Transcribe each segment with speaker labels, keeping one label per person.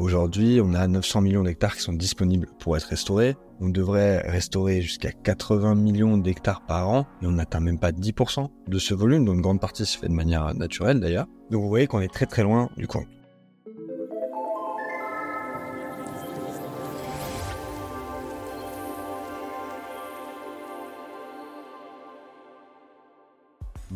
Speaker 1: Aujourd'hui, on a 900 millions d'hectares qui sont disponibles pour être restaurés. On devrait restaurer jusqu'à 80 millions d'hectares par an et on n'atteint même pas 10% de ce volume, dont une grande partie se fait de manière naturelle d'ailleurs. Donc vous voyez qu'on est très très loin du compte.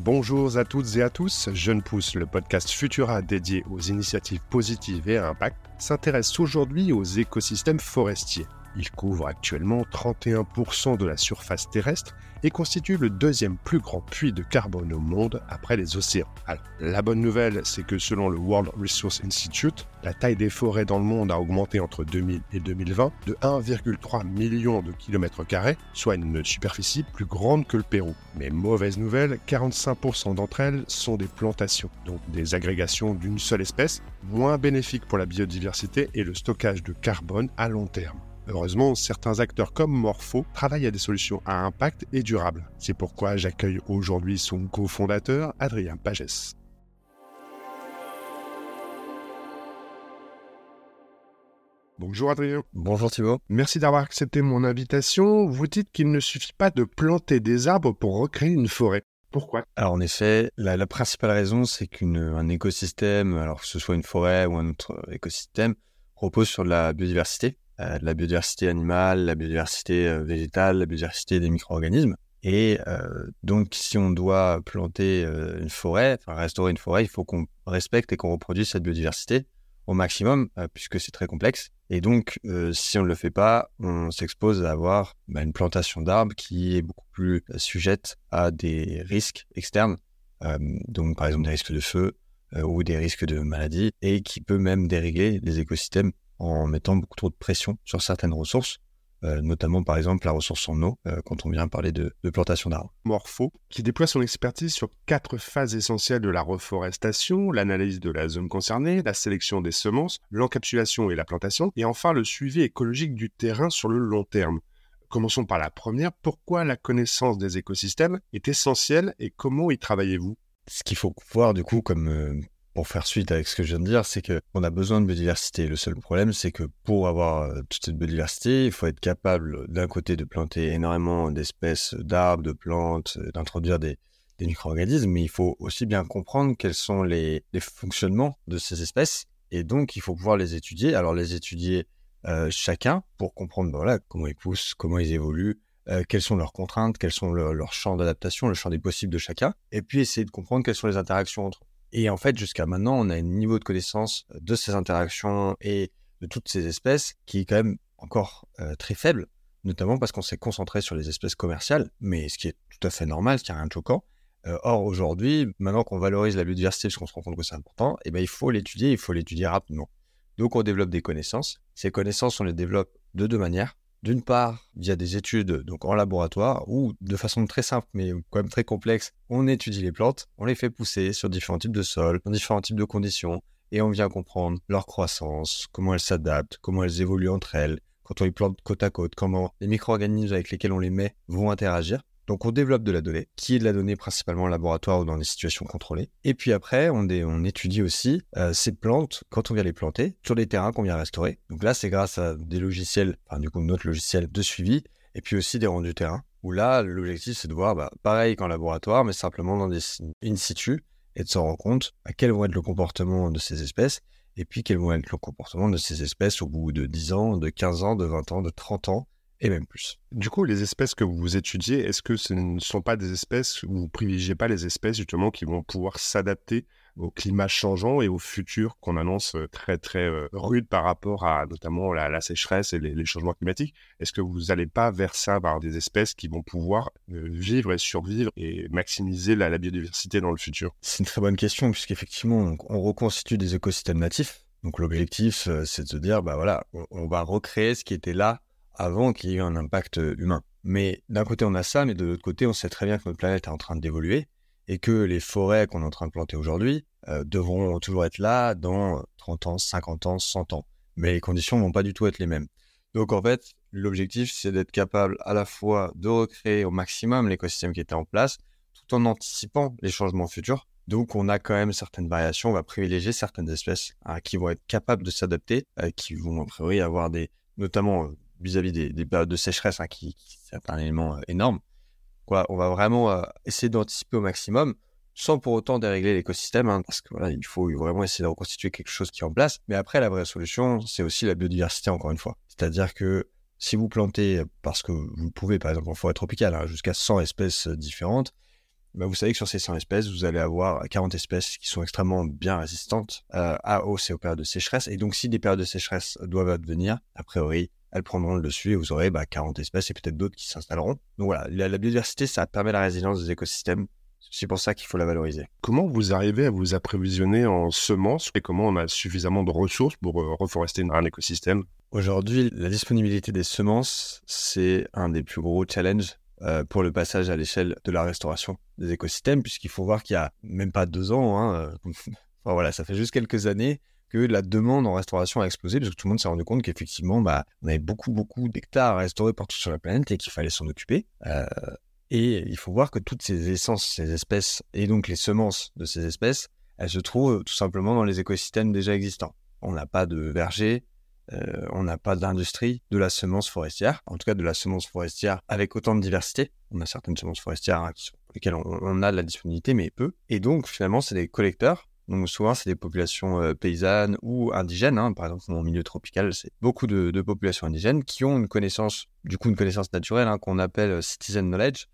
Speaker 2: Bonjour à toutes et à tous, Jeune Pousse, le podcast Futura dédié aux initiatives positives et à impact, s'intéresse aujourd'hui aux écosystèmes forestiers. Il couvre actuellement 31% de la surface terrestre et constitue le deuxième plus grand puits de carbone au monde après les océans. la bonne nouvelle, c'est que selon le World Resource Institute, la taille des forêts dans le monde a augmenté entre 2000 et 2020 de 1,3 million de kilomètres carrés, soit une superficie plus grande que le Pérou. Mais mauvaise nouvelle, 45% d'entre elles sont des plantations, donc des agrégations d'une seule espèce, moins bénéfiques pour la biodiversité et le stockage de carbone à long terme. Heureusement, certains acteurs comme Morpho travaillent à des solutions à impact et durables. C'est pourquoi j'accueille aujourd'hui son cofondateur, Adrien Pagès. Bonjour Adrien.
Speaker 1: Bonjour Thibault.
Speaker 2: Merci d'avoir accepté mon invitation. Vous dites qu'il ne suffit pas de planter des arbres pour recréer une forêt. Pourquoi?
Speaker 1: Alors en effet, la, principale raison, c'est qu'un écosystème, alors que ce soit une forêt ou un autre écosystème, repose sur la biodiversité. Euh, la biodiversité animale, la biodiversité euh, végétale, la biodiversité des micro-organismes. Et euh, donc, si on doit planter une forêt, enfin restaurer une forêt, il faut qu'on respecte et qu'on reproduise cette biodiversité au maximum, puisque c'est très complexe. Et donc, si on ne le fait pas, on s'expose à avoir bah, une plantation d'arbres qui est beaucoup plus sujette à des risques externes, donc par exemple des risques de feu ou des risques de maladie, et qui peut même dérégler les écosystèmes en mettant beaucoup trop de pression sur certaines ressources, euh, notamment par exemple la ressource en eau, euh, quand on vient parler de, plantation d'arbres.
Speaker 2: Morpho, qui déploie son expertise sur quatre phases essentielles de la reforestation, l'analyse de la zone concernée, la sélection des semences, l'encapsulation et la plantation, et enfin le suivi écologique du terrain sur le long terme. Commençons par la première, pourquoi la connaissance des écosystèmes est essentielle et comment y travaillez-vous?
Speaker 1: Ce qu'il faut voir du coup comme, euh, pour faire suite avec ce que je viens de dire, c'est qu'on a besoin de biodiversité. Le seul problème, c'est que pour avoir euh, toute cette biodiversité, il faut être capable d'un côté de planter énormément d'espèces d'arbres, de plantes, euh, d'introduire des, micro-organismes, mais il faut aussi bien comprendre quels sont les, fonctionnements de ces espèces. Et donc, il faut pouvoir les étudier. Alors, les étudier euh, chacun pour comprendre ben voilà, comment ils poussent, comment ils évoluent, quelles sont leurs contraintes, quels sont leurs champs d'adaptation, le champ des possibles de chacun, et puis essayer de comprendre quelles sont les interactions entre eux. Et en fait, jusqu'à maintenant, on a un niveau de connaissance de ces interactions et de toutes ces espèces qui est quand même encore euh, très faible, notamment parce qu'on s'est concentré sur les espèces commerciales, mais ce qui est tout à fait normal, ce qui n'est rien de choquant. Euh, or, aujourd'hui, maintenant qu'on valorise la biodiversité, parce qu'on se rend compte que c'est important, eh ben, il faut l'étudier, il faut l'étudier rapidement. Donc, on développe des connaissances. Ces connaissances, on les développe de deux manières. D'une part, via des études donc en laboratoire ou de façon très simple mais quand même très complexe, on étudie les plantes, on les fait pousser sur différents types de sols, dans différents types de conditions et on vient comprendre leur croissance, comment elles s'adaptent, comment elles évoluent entre elles, quand on les plante côte à côte, comment les micro-organismes avec lesquels on les met vont interagir. Donc on développe de la donnée, qui est de la donnée principalement en laboratoire ou dans des situations contrôlées. Et puis après, on, étudie aussi euh, ces plantes quand on vient les planter sur les terrains qu'on vient restaurer. Donc là, c'est grâce à des logiciels, enfin du coup notre logiciel de suivi, et puis aussi des rendus terrain, où là, l'objectif c'est de voir, bah, pareil qu'en laboratoire, mais simplement dans des in situ, et de se rendre compte à quel va être le comportement de ces espèces, et puis quel va être le comportement de ces espèces au bout de 10 ans, de 15 ans, de 20 ans, de 30 ans, et même plus.
Speaker 2: Du coup, les espèces que vous étudiez, est-ce que ce ne sont pas des espèces où vous privilégiez pas les espèces justement qui vont pouvoir s'adapter au climat changeant et au futur qu'on annonce euh, très très euh, rude par rapport à notamment la, sécheresse et les, changements climatiques? Est-ce que vous n'allez pas vers ça, vers des espèces qui vont pouvoir euh, vivre et survivre et maximiser la, biodiversité dans le futur?
Speaker 1: C'est une très bonne question puisqu'effectivement on reconstitue des écosystèmes natifs. Donc l'objectif, c'est de se dire, bah voilà, on va recréer ce qui était là avant qu'il y ait eu un impact euh, humain. Mais d'un côté, on a ça, mais de l'autre côté, on sait très bien que notre planète est en train d'évoluer et que les forêts qu'on est en train de planter aujourd'hui euh, devront toujours être là dans 30 ans, 50 ans, 100 ans. Mais les conditions vont pas du tout être les mêmes. Donc en fait, l'objectif, c'est d'être capable à la fois de recréer au maximum l'écosystème qui était en place, tout en anticipant les changements futurs Donc, on a quand même certaines variations. On va privilégier certaines espèces hein, qui vont être capables de s'adapter, euh, qui vont a priori avoir des, notamment vis-à-vis des, périodes de sécheresse, hein, qui, qui c'est un élément euh, énorme. Quoi, on va vraiment essayer d'anticiper au maximum, sans pour autant dérégler l'écosystème, hein, parce que voilà, il faut vraiment essayer de reconstituer quelque chose qui est en place. Mais après, la vraie solution, c'est aussi la biodiversité, encore une fois. C'est-à-dire que si vous plantez, parce que vous pouvez, par exemple, en forêt tropicale, jusqu'à 100 espèces différentes, bah, vous savez que sur ces 100 espèces, vous allez avoir 40 espèces qui sont extrêmement bien résistantes euh, à hausse et aux périodes de sécheresse. Et donc, si des périodes de sécheresse doivent advenir, a priori, elles prendront le dessus et vous aurez bah, 40 espèces et peut-être d'autres qui s'installeront. Donc voilà, la, biodiversité, ça permet la résilience des écosystèmes. C'est pour ça qu'il faut la valoriser.
Speaker 2: Comment vous arrivez à vous approvisionner en semences et comment on a suffisamment de ressources pour euh, reforester un écosystème?
Speaker 1: Aujourd'hui, la disponibilité des semences, c'est un des plus gros challenges euh, pour le passage à l'échelle de la restauration des écosystèmes, puisqu'il faut voir qu'il y a même pas deux ans, hein, euh, enfin, voilà, ça fait juste quelques années que la demande en restauration a explosé, parce que tout le monde s'est rendu compte qu'effectivement, bah, on avait beaucoup, beaucoup d'hectares à restaurer partout sur la planète et qu'il fallait s'en occuper. Euh, et il faut voir que toutes ces essences, ces espèces, et donc les semences de ces espèces, elles se trouvent tout simplement dans les écosystèmes déjà existants. On n'a pas de verger, euh, on n'a pas d'industrie de la semence forestière, en tout cas de la semence forestière avec autant de diversité. On a certaines semences forestières hein, pour lesquelles on, a de la disponibilité, mais peu. Et donc finalement, c'est des collecteurs. Donc souvent, c'est des populations paysannes ou indigènes. Hein. Par exemple, dans milieu tropical, c'est beaucoup de, populations indigènes qui ont une connaissance, du coup, une connaissance naturelle hein, qu'on appelle citizen knowledge,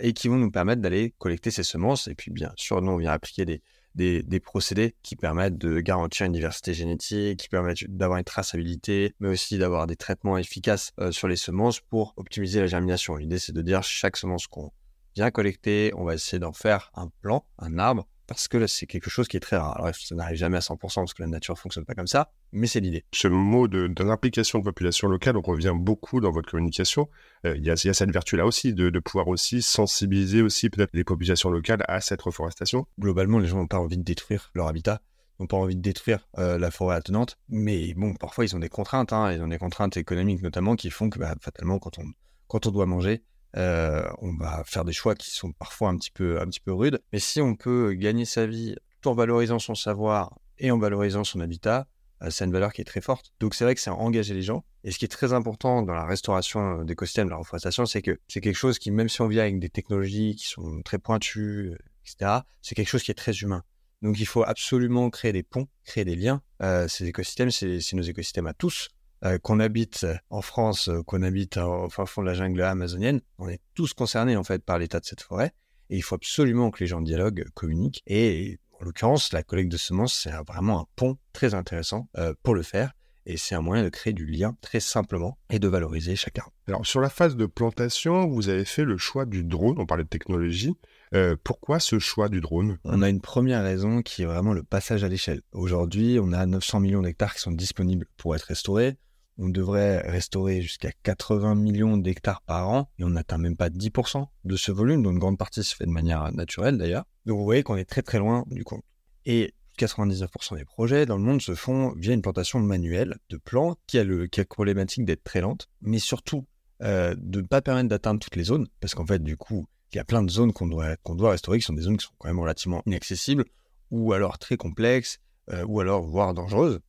Speaker 1: et qui vont nous permettre d'aller collecter ces semences. Et puis, bien sûr, nous, on vient appliquer des, des, procédés qui permettent de garantir une diversité génétique, qui permettent d'avoir une traçabilité, mais aussi d'avoir des traitements efficaces sur les semences pour optimiser la germination. L'idée, c'est de dire chaque semence qu'on vient collecter, on va essayer d'en faire un plant, un arbre, parce que c'est quelque chose qui est très rare. Alors, ça n'arrive jamais à 100% parce que la nature fonctionne pas comme ça, mais c'est l'idée.
Speaker 2: Ce mot de, de l'implication de population locale, on revient beaucoup dans votre communication. Euh, il y, a, cette vertu-là aussi, de, pouvoir aussi sensibiliser aussi peut-être les populations locales à cette reforestation.
Speaker 1: Globalement, les gens n'ont pas envie de détruire leur habitat, n'ont pas envie de détruire euh, la forêt attenante, mais bon, parfois ils ont des contraintes, hein, ils ont des contraintes économiques notamment qui font que bah, fatalement, quand on, quand on doit manger, euh, on va faire des choix qui sont parfois un petit peu, un petit peu rudes. Mais si on peut gagner sa vie tout en valorisant son savoir et en valorisant son habitat, euh, c'est une valeur qui est très forte. Donc c'est vrai que c'est engager les gens. Et ce qui est très important dans la restauration euh, d'écosystèmes, la reforestation, c'est que c'est quelque chose qui, même si on vient avec des technologies qui sont très pointues, etc., c'est quelque chose qui est très humain. Donc il faut absolument créer des ponts, créer des liens. ces écosystèmes, c'est nos écosystèmes à tous. Euh, qu'on habite en France, euh, qu'on habite au fin fond de la jungle amazonienne, on est tous concernés en fait par l'état de cette forêt. Et il faut absolument que les gens dialoguent, communiquent. Et en l'occurrence, la collecte de semences, c'est vraiment un pont très intéressant euh, pour le faire. Et c'est un moyen de créer du lien très simplement et de valoriser chacun.
Speaker 2: Alors sur la phase de plantation, vous avez fait le choix du drone, on parlait de technologie. pourquoi ce choix du drone?
Speaker 1: On a une première raison qui est vraiment le passage à l'échelle. Aujourd'hui, on a 900 millions d'hectares qui sont disponibles pour être restaurés on devrait restaurer jusqu'à 80 millions d'hectares par an et on n'atteint même pas 10% de ce volume, dont une grande partie se fait de manière naturelle d'ailleurs. Donc vous voyez qu'on est très très loin du compte. Et 99% des projets dans le monde se font via une plantation manuelle de plants qui a, le, qui a problématique d'être très lente, mais surtout euh, de ne pas permettre d'atteindre toutes les zones, parce qu'en fait du coup il y a plein de zones qu'on doit, doit restaurer qui sont des zones qui sont quand même relativement inaccessibles, ou alors très complexes, euh, ou alors voire dangereuses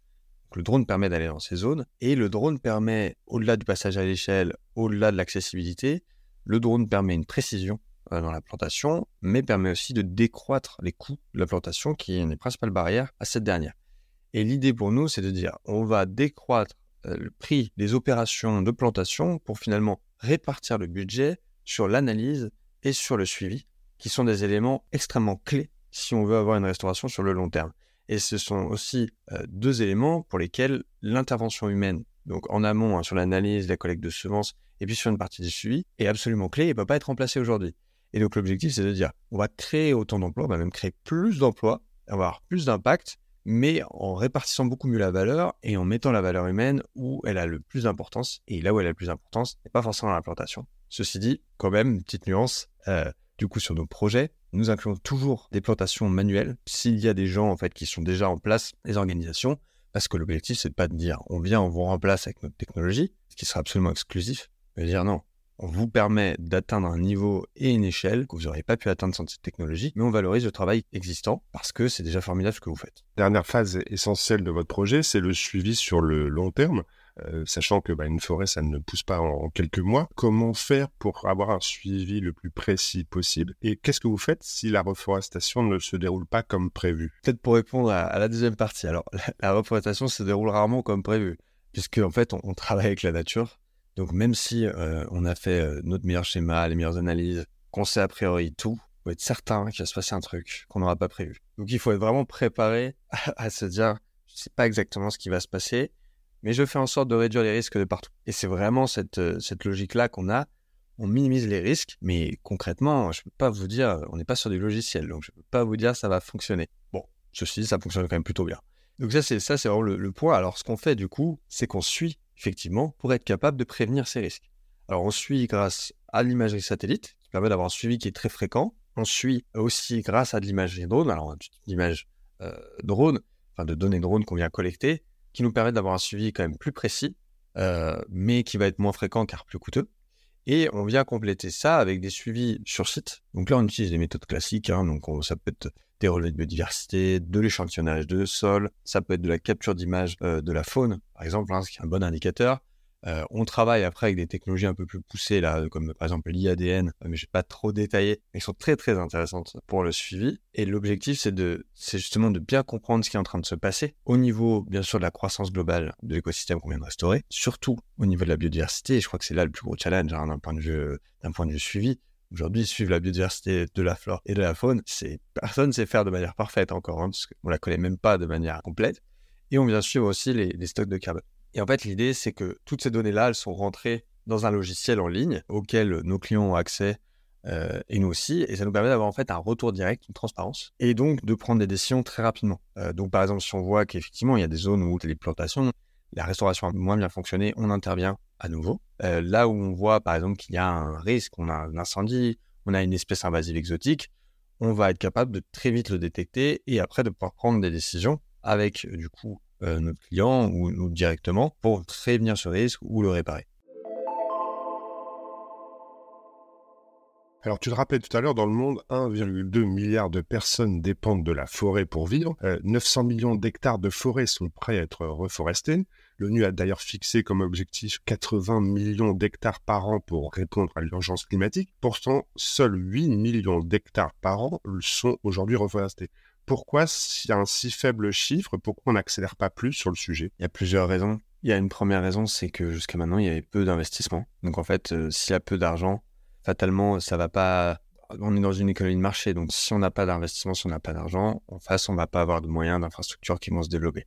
Speaker 1: le drone permet d'aller dans ces zones et le drone permet, au-delà du passage à l'échelle, au-delà de l'accessibilité, le drone permet une précision euh, dans la plantation, mais permet aussi de décroître les coûts de la plantation, qui est une des principales barrières à cette dernière. Et l'idée pour nous, c'est de dire, on va décroître euh, le prix des opérations de plantation pour finalement répartir le budget sur l'analyse et sur le suivi, qui sont des éléments extrêmement clés si on veut avoir une restauration sur le long terme. Et ce sont aussi deux éléments pour lesquels l'intervention humaine, donc en amont hein, sur l'analyse, la collecte de semences, et puis sur une partie du suivi, est absolument clé et ne peut pas être remplacée aujourd'hui. Et donc l'objectif, c'est de dire, on va créer autant d'emplois, on va même créer plus d'emplois, avoir plus d'impact, mais en répartissant beaucoup mieux la valeur et en mettant la valeur humaine où elle a le plus d'importance. Et là où elle a le plus d'importance, n'est pas forcément dans la plantation. Ceci dit, quand même, petite nuance, du coup, sur nos projets, nous incluons toujours des plantations manuelles s'il y a des gens en fait qui sont déjà en place, les organisations, parce que l'objectif c'est pas de dire on vient, on vous remplace avec notre technologie, ce qui sera absolument exclusif, mais dire non, on vous permet d'atteindre un niveau et une échelle que vous n'auriez pas pu atteindre sans cette technologie, mais on valorise le travail existant parce que c'est déjà formidable ce que vous faites.
Speaker 2: Dernière phase essentielle de votre projet, c'est le suivi sur le long terme. Euh, sachant que bah, une forêt, ça ne pousse pas en, quelques mois. Comment faire pour avoir un suivi le plus précis possible? Et qu'est-ce que vous faites si la reforestation ne se déroule pas comme prévu?
Speaker 1: Peut-être pour répondre à, la deuxième partie. Alors, la, reforestation se déroule rarement comme prévu, puisque en fait, on travaille avec la nature donc même si euh, on a fait euh, notre meilleur schéma, les meilleures analyses, qu'on sait a priori tout, faut être certain qu'il va se passer un truc qu'on n'aura pas prévu. Donc il faut être vraiment préparé à, se dire, je sais pas exactement ce qui va se passer, mais je fais en sorte de réduire les risques de partout. Et c'est vraiment cette, euh, cette logique-là qu'on a. On minimise les risques, mais concrètement, je peux pas vous dire, on n'est pas sur du logiciel, donc je peux pas vous dire ça va fonctionner. Bon, ceci ça fonctionne quand même plutôt bien. Donc ça, c'est ça, c'est vraiment le point. Alors ce qu'on fait du coup, c'est qu'on suit effectivement, pour être capable de prévenir ces risques. Alors on suit grâce à l'imagerie satellite, qui permet d'avoir un suivi qui est très fréquent. On suit aussi grâce à de l'imagerie drone, alors l'image euh, drone, enfin de données drone qu'on vient collecter, qui nous permet d'avoir un suivi quand même plus précis, euh, mais qui va être moins fréquent car plus coûteux. Et on vient compléter ça avec des suivis sur site. Donc là, on utilise des méthodes classiques. Hein, donc ça peut être des relevés de biodiversité, de l'échantillonnage de sol, ça peut être de la capture d'images euh, de la faune, par exemple, hein, ce qui est un bon indicateur. Euh, on travaille après avec des technologies un peu plus poussées, là, comme par exemple l'IADN, euh, mais je vais pas trop détailler, mais qui sont très très intéressantes pour le suivi. Et l'objectif, c'est justement de bien comprendre ce qui est en train de se passer au niveau, bien sûr, de la croissance globale de l'écosystème qu'on vient de restaurer, surtout au niveau de la biodiversité. Et je crois que c'est là le plus gros challenge hein, d'un point de vue, d'un point de vue suivi. Aujourd'hui, suivre la biodiversité de la flore et de la faune, personne ne sait faire de manière parfaite encore, hein, parce qu'on la connaît même pas de manière complète. Et on vient suivre aussi les, stocks de carbone. Et en fait, l'idée, c'est que toutes ces données-là, elles sont rentrées dans un logiciel en ligne auquel nos clients ont accès euh, et nous aussi, et ça nous permet d'avoir en fait un retour direct, une transparence, et donc de prendre des décisions très rapidement. Euh, donc par exemple, si on voit qu'effectivement il y a des zones où les plantations, la restauration a moins bien fonctionné, on intervient à nouveau. Euh, là où on voit par exemple qu'il y a un risque, on a un incendie, on a une espèce invasive exotique, on va être capable de très vite le détecter et après de pouvoir prendre des décisions avec du coup euh, notre client ou nous directement pour prévenir ce risque ou le réparer.
Speaker 2: Alors, tu te rappelais tout à l'heure, dans le monde, 1,2 milliard de personnes dépendent de la forêt pour vivre. 900 euh, millions d'hectares de forêt sont prêts à être reforestés. L'ONU a d'ailleurs fixé comme objectif 80 millions d'hectares par an pour répondre à l'urgence climatique. Pourtant, seuls 8 millions d'hectares par an sont aujourd'hui reforestés. Pourquoi, s'il y a un si faible chiffre, pourquoi on n'accélère pas plus sur le sujet?
Speaker 1: Il y a plusieurs raisons. Il y a une première raison, c'est que jusqu'à maintenant, il y avait peu d'investissements. Donc en fait, euh, s'il y a peu d'argent, fatalement, ça va pas. On est dans une économie de marché, donc si on n'a pas d'investissement, si on n'a pas d'argent, en face, on va pas avoir de moyens d'infrastructure qui vont se développer.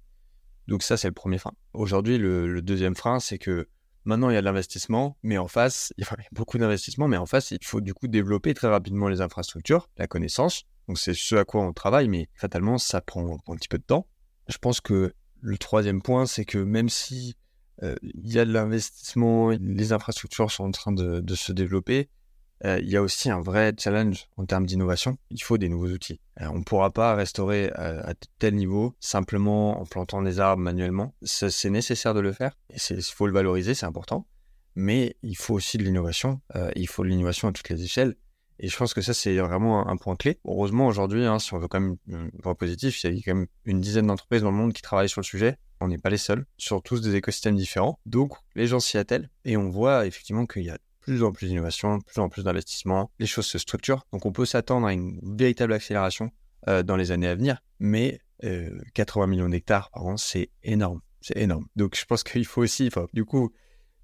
Speaker 1: Donc ça, c'est le premier frein. Aujourd'hui, le, deuxième frein, c'est que maintenant, il y a de l'investissement, mais en face, il y a beaucoup d'investissement, mais en face, il faut du coup développer très rapidement les infrastructures, la connaissance. Donc c'est ce à quoi on travaille, mais fatalement, ça prend, un petit peu de temps. Je pense que le troisième point, c'est que même si euh, il y a de l'investissement, les infrastructures sont en train de se développer, euh, il y a aussi un vrai challenge en termes d'innovation. Il faut des nouveaux outils. Euh, on ne pourra pas restaurer à, tel niveau simplement en plantant des arbres manuellement. C'est nécessaire de le faire. Il faut le valoriser, c'est important. Mais il faut aussi de l'innovation. il faut de l'innovation à toutes les échelles. Et je pense que ça, c'est vraiment un, point clé. Heureusement, aujourd'hui, hein, si on veut quand même voir positif, il y a quand même une dizaine d'entreprises dans le monde qui travaillent sur le sujet. On n'est pas les seuls, sur tous des écosystèmes différents. Donc, les gens s'y attellent. Et on voit effectivement qu'il y a plus en plus d'innovation, plus en plus d'investissement, les choses se structurent. Donc on peut s'attendre à une véritable accélération euh, dans les années à venir, mais 80 euh, millions d'hectares par an, c'est énorme. C'est énorme. Donc je pense qu'il faut aussi, du coup,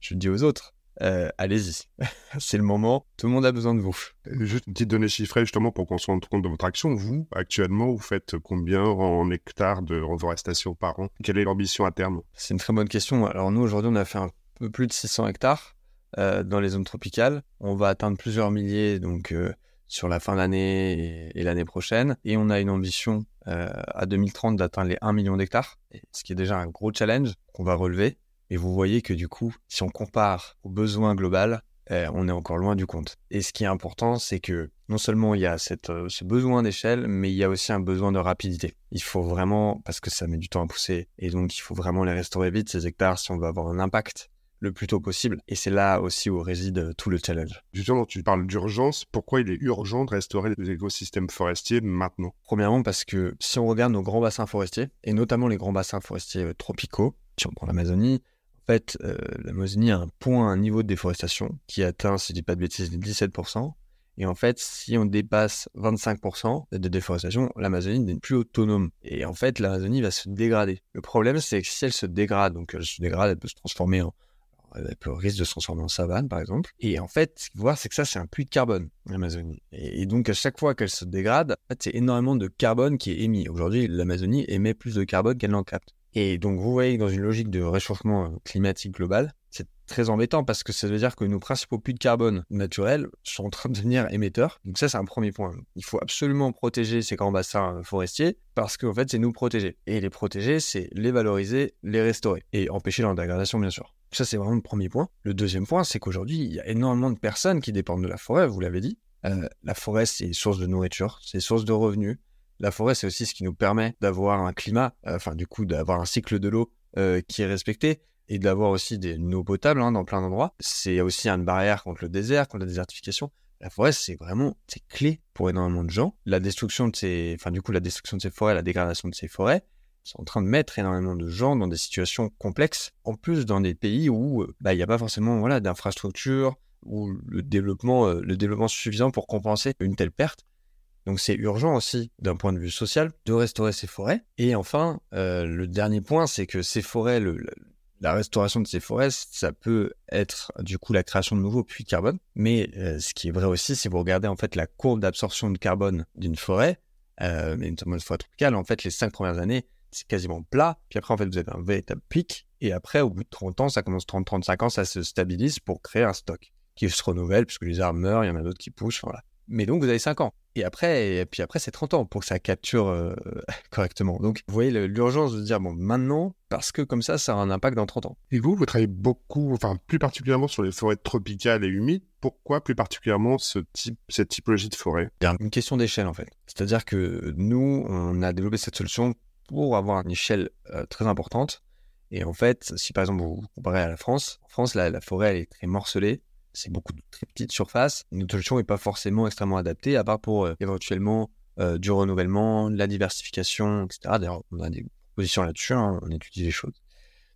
Speaker 1: je dis aux autres, euh, allez-y. c'est le moment. Tout le monde a besoin de vous.
Speaker 2: Juste une petite donnée chiffrée, justement, pour qu'on se rende compte de votre action. Vous, actuellement, vous faites combien en hectares de reforestation par an? Quelle est l'ambition à terme?
Speaker 1: C'est une très bonne question. Alors, nous, aujourd'hui, on a fait un peu plus de 600 hectares. Euh, dans les zones tropicales. On va atteindre plusieurs milliers donc euh, sur la fin d'année et, l'année prochaine. Et on a une ambition euh, à 2030 d'atteindre les 1 million d'hectares, ce qui est déjà un gros challenge qu'on va relever. Et vous voyez que du coup, si on compare aux besoins globaux, on est encore loin du compte. Et ce qui est important, c'est que non seulement il y a cette, ce besoin d'échelle, mais il y a aussi un besoin de rapidité. Il faut vraiment, parce que ça met du temps à pousser, et donc il faut vraiment les restaurer vite, ces hectares, si on veut avoir un impact le plus tôt possible. Et c'est là aussi où réside euh, tout le challenge.
Speaker 2: Justement, tu parles d'urgence. Pourquoi il est urgent de restaurer les écosystèmes forestiers maintenant?
Speaker 1: Premièrement, parce que si on regarde nos grands bassins forestiers, et notamment les grands bassins forestiers euh, tropicaux, si on prend l'Amazonie, fait, euh, l'Amazonie a un point, un niveau de déforestation qui atteint, si je dis pas de bêtises, 17%. Et en fait, si on dépasse 25% de déforestation, l'Amazonie n'est plus autonome. Et en fait, l'Amazonie va se dégrader. Le problème, c'est que si elle se dégrade, donc elle se dégrade, elle peut se transformer en, elle peut risque de se transformer en savane, par exemple. Et en fait, ce qu'il faut voir, c'est que ça, c'est un puits de carbone, l'Amazonie. Et, donc, à chaque fois qu'elle se dégrade, en c'est énormément de carbone qui est émis. Aujourd'hui, l'Amazonie émet plus de carbone qu'elle n'en capte. Et donc, vous voyez, dans une logique de réchauffement euh, climatique global, c'est très embêtant parce que ça veut dire que nos principaux puits de carbone naturels sont en train de devenir émetteurs. Donc ça, c'est un premier point. Il faut absolument protéger ces grands bassins forestiers parce qu'en fait, c'est nous protéger. Et les protéger, c'est les valoriser, les restaurer et empêcher leur dégradation, bien sûr. Ça, c'est vraiment le premier point. Le deuxième point, c'est qu'aujourd'hui, il y a énormément de personnes qui dépendent de la forêt, vous l'avez dit. Euh, la forêt, c'est source de nourriture, c'est source de revenus. La forêt, c'est aussi ce qui nous permet d'avoir un climat, euh, enfin, du coup, d'avoir un cycle de l'eau euh, qui est respecté et d'avoir aussi des, eau potable hein, dans plein d'endroits. C'est aussi une barrière contre le désert, contre la désertification. La forêt, c'est vraiment, c'est clé pour énormément de gens. La destruction de ces, enfin, du coup, la destruction de ces forêts, la dégradation de ces forêts, sont en train de mettre énormément de gens dans des situations complexes. En plus, dans des pays où, euh, bah, il n'y a pas forcément, voilà, d'infrastructures ou le développement, le développement suffisant pour compenser une telle perte. Donc c'est urgent aussi d'un point de vue social de restaurer ces forêts. Et enfin, euh, le dernier point, c'est que ces forêts, le, la restauration de ces forêts, ça peut être du coup la création de nouveaux puits de carbone. Mais euh, ce qui est vrai aussi, si vous regardez en fait la courbe d'absorption de carbone d'une forêt, euh, mais notamment une forêt tropicale, en fait les cinq premières années, c'est quasiment plat. Puis après, en fait, vous avez un véritable pic. Et après, au bout de 30 ans, ça commence 30-35 ans, ça se stabilise pour créer un stock qui se renouvelle, puisque les arbres meurent, il y en a d'autres qui poussent. Voilà. Mais donc, vous avez 5 ans. Et après, et puis après, c'est 30 ans pour que ça capture euh, correctement. Donc, vous voyez l'urgence de dire, bon, maintenant, parce que comme ça, ça a un impact dans 30 ans.
Speaker 2: Et vous, vous travaillez beaucoup, enfin, plus particulièrement sur les forêts tropicales et humides. Pourquoi plus particulièrement ce type, cette typologie de forêt?
Speaker 1: Une question d'échelle, en fait. C'est-à-dire que nous, on a développé cette solution pour avoir une échelle euh, très importante. Et en fait, si par exemple vous comparez à la France, en France, la, la forêt, elle est très morcelée c'est beaucoup de très petites surfaces. Notre solution n'est pas forcément extrêmement adaptée, à part pour euh, éventuellement euh, du renouvellement, de la diversification, etc. D'ailleurs, on a des propositions là-dessus, hein, on étudie les choses.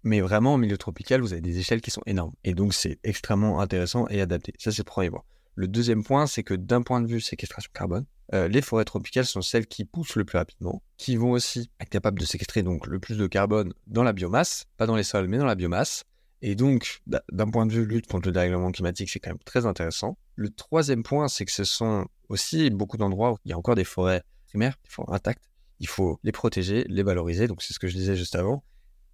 Speaker 1: Mais vraiment, au milieu tropical, vous avez des échelles qui sont énormes. Et donc, c'est extrêmement intéressant et adapté. Ça, c'est le premier point. Le deuxième point, c'est que d'un point de vue séquestration carbone, euh, les forêts tropicales sont celles qui poussent le plus rapidement, qui vont aussi être capables de séquestrer donc le plus de carbone dans la biomasse, pas dans les sols, mais dans la biomasse, et donc, d'un point de vue lutte contre le dérèglement climatique, c'est quand même très intéressant. Le troisième point, c'est que ce sont aussi beaucoup d'endroits où il y a encore des forêts primaires, des forêts intactes. Il faut les protéger, les valoriser. Donc, c'est ce que je disais juste avant.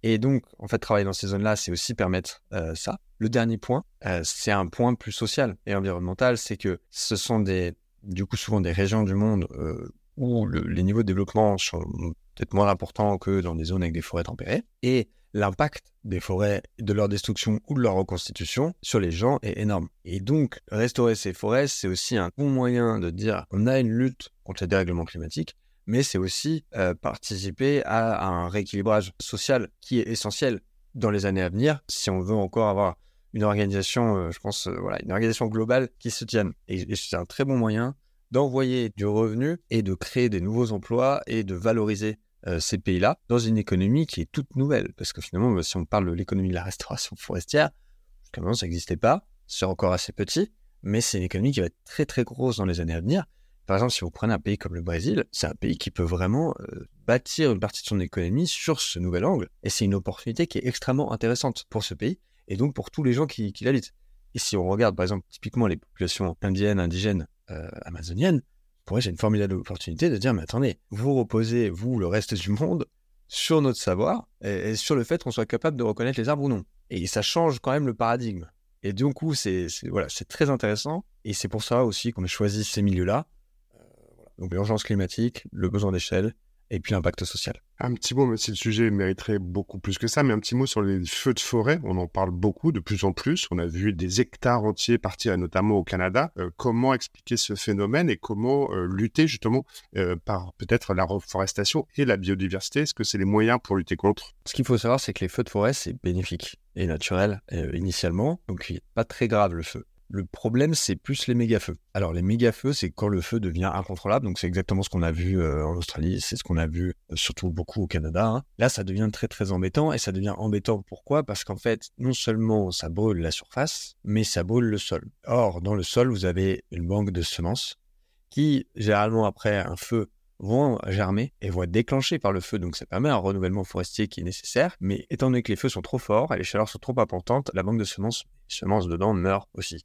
Speaker 1: Et donc, en fait, travailler dans ces zones-là, c'est aussi permettre euh, ça. Le dernier point, euh, c'est un point plus social et environnemental, c'est que ce sont des, du coup, souvent des régions du monde euh, où les niveaux de développement sont peut-être moins importants que dans des zones avec des forêts tempérées. Et l'impact des forêts, de leur destruction ou de leur reconstitution sur les gens est énorme. Et donc, restaurer ces forêts, c'est aussi un bon moyen de dire on a une lutte contre le dérèglement climatique, mais c'est aussi euh, participer à, un rééquilibrage social qui est essentiel dans les années à venir si on veut encore avoir une organisation, euh, je pense, euh, voilà, une organisation globale qui se tienne. et c'est un très bon moyen d'envoyer du revenu et de créer des nouveaux emplois et de valoriser euh, ces pays-là dans une économie qui est toute nouvelle. Parce que finalement, bah, si on parle de l'économie de la restauration forestière, jusqu'à maintenant, ça n'existait pas. C'est encore assez petit, mais c'est une économie qui va être très très grosse dans les années à venir. Par exemple, si vous prenez un pays comme le Brésil, c'est un pays qui peut vraiment euh, bâtir une partie de son économie sur ce nouvel angle. Et c'est une opportunité qui est extrêmement intéressante pour ce pays et donc pour tous les gens qui, qui l'habitent. Et si on regarde par exemple typiquement les populations indiennes, indigènes, euh, amazoniennes, pour moi, j'ai une formidable opportunité de dire, mais attendez, vous reposez, vous, le reste du monde, sur notre savoir et, sur le fait qu'on soit capable de reconnaître les arbres ou non. Et ça change quand même le paradigme. Et du coup, c'est voilà, très intéressant. Et c'est pour ça aussi qu'on a choisi ces milieux-là. Euh, Donc l'urgence climatique, le besoin d'échelle, et puis l'impact social.
Speaker 2: Un petit mot, même si le sujet mériterait beaucoup plus que ça, mais un petit mot sur les feux de forêt. On en parle beaucoup, de plus en plus. On a vu des hectares entiers partir, notamment au Canada. Euh, comment expliquer ce phénomène et comment euh, lutter justement euh, par peut-être la reforestation et la biodiversité? Est-ce que c'est les moyens pour lutter contre?
Speaker 1: Ce qu'il faut savoir, c'est que les feux de forêt, c'est bénéfique et naturel initialement. Donc, il n'est pas très grave le feu. Le problème, c'est plus les méga-feux. Alors, les méga-feux, c'est quand le feu devient incontrôlable. Donc, c'est exactement ce qu'on a vu euh, en Australie. C'est ce qu'on a vu euh, surtout beaucoup au Canada. Hein. Là, ça devient très, très embêtant. Et ça devient embêtant pourquoi? Parce qu'en fait, non seulement ça brûle la surface, mais ça brûle le sol. Or, dans le sol, vous avez une banque de semences qui, généralement, après un feu, vont germer et vont être déclenchés par le feu. Donc ça permet un renouvellement forestier qui est nécessaire. Mais étant donné que les feux sont trop forts et les chaleurs sont trop importantes, la banque de semences, semences dedans meurent aussi.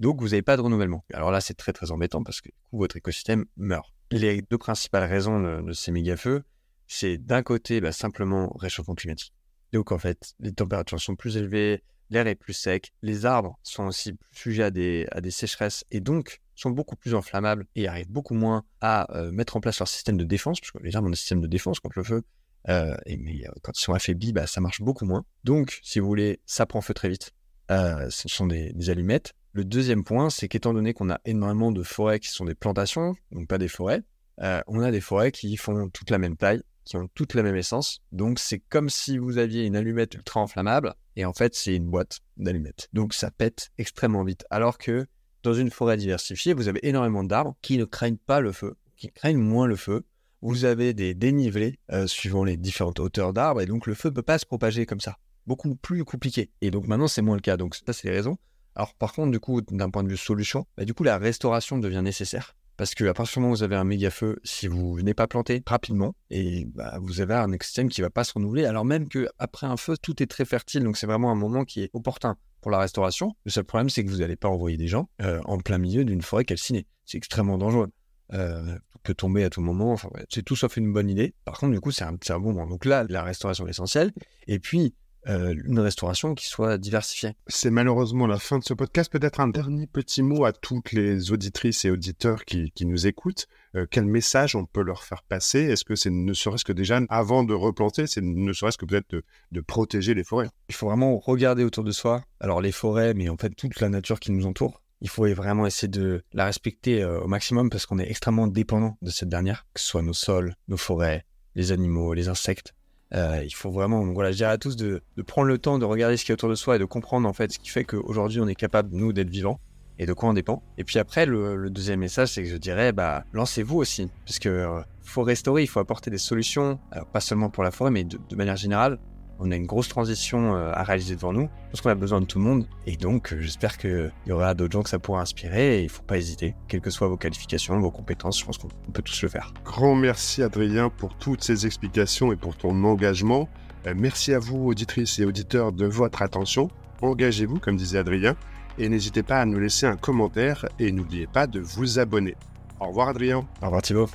Speaker 1: Donc, vous n'avez pas de renouvellement. Alors là, c'est très très embêtant parce que votre écosystème meurt. Les deux principales raisons de, ces méga-feux, c'est d'un côté bah, simplement réchauffement climatique. Donc en fait, les températures sont plus élevées, l'air est plus sec, les arbres sont aussi plus sujets à des, à des sécheresses et donc sont beaucoup plus inflammables et arrivent beaucoup moins à euh, mettre en place leur système de défense, parce que les arbres ont un système de défense contre le feu, euh, et, mais euh, quand ils sont affaiblis, bah, ça marche beaucoup moins. Donc, si vous voulez, ça prend feu très vite. Ce sont des allumettes. Le deuxième point, c'est qu'étant donné qu'on a énormément de forêts qui sont des plantations, donc pas des forêts, euh, on a des forêts qui font toute la même taille, qui ont toute la même essence. Donc c'est comme si vous aviez une allumette ultra inflammable, et en fait c'est une boîte d'allumettes. Donc ça pète extrêmement vite. Alors que dans une forêt diversifiée, vous avez énormément d'arbres qui ne craignent pas le feu, qui craignent moins le feu. Vous avez des dénivelés euh, suivant les différentes hauteurs d'arbres, et donc le feu ne peut pas se propager comme ça. Beaucoup plus compliqué. Et donc maintenant c'est moins le cas. Donc ça c'est les raisons. Alors par contre, du coup, d'un point de vue solution, bah, du coup, la restauration devient nécessaire. Parce que à partir du moment où vous avez un méga feu, si vous venez pas planter rapidement, et bah, vous avez un écosystème qui va pas se renouveler, alors même qu'après un feu, tout est très fertile, donc c'est vraiment un moment qui est opportun pour la restauration. Le seul problème, c'est que vous n'allez pas envoyer des gens euh, en plein milieu d'une forêt calcinée. C'est extrêmement dangereux. Euh, peut tomber à tout moment. C'est tout sauf une bonne idée. Par contre, du coup, c'est un bon moment. Donc là, la restauration est essentielle. Et puis, euh, une restauration qui soit diversifiée.
Speaker 2: C'est malheureusement la fin de ce podcast. Peut-être un dernier petit mot à toutes les auditrices et auditeurs qui, nous écoutent. Euh, quel message on peut leur faire passer? Est-ce que c'est ne serait-ce que déjà, avant de replanter, c'est ne serait-ce que peut-être de, protéger les forêts?
Speaker 1: Il faut vraiment regarder autour de soi. Alors les forêts, mais en fait toute la nature qui nous entoure. Il faut vraiment essayer de la respecter euh, au maximum parce qu'on est extrêmement dépendant de cette dernière, que ce soit nos sols, nos forêts, les animaux, les insectes. Euh, il faut vraiment, voilà, je dirais à tous de, prendre le temps de regarder ce qui est autour de soi et de comprendre en fait ce qui fait qu'aujourd'hui on est capable, nous, d'être vivants et de quoi on dépend. Et puis après, le, deuxième message, c'est que je dirais, bah, lancez-vous aussi, parce que euh, faut restaurer, il faut apporter des solutions, pas seulement pour la forêt, mais de manière générale, on a une grosse transition euh, à réaliser devant nous. parce qu'on a besoin de tout le monde. Et donc, euh, j'espère qu'il y aura d'autres gens que ça pourra inspirer. Et il ne faut pas hésiter, quelles que soient vos qualifications, vos compétences. Je pense qu'on peut tous le faire.
Speaker 2: Grand merci, Adrien, pour toutes ces explications et pour ton engagement. Euh, merci à vous, auditrices et auditeurs, de votre attention. Engagez-vous, comme disait Adrien. Et n'hésitez pas à nous laisser un commentaire et n'oubliez pas de vous abonner. Au revoir, Adrien.
Speaker 1: Au revoir, Thibaut.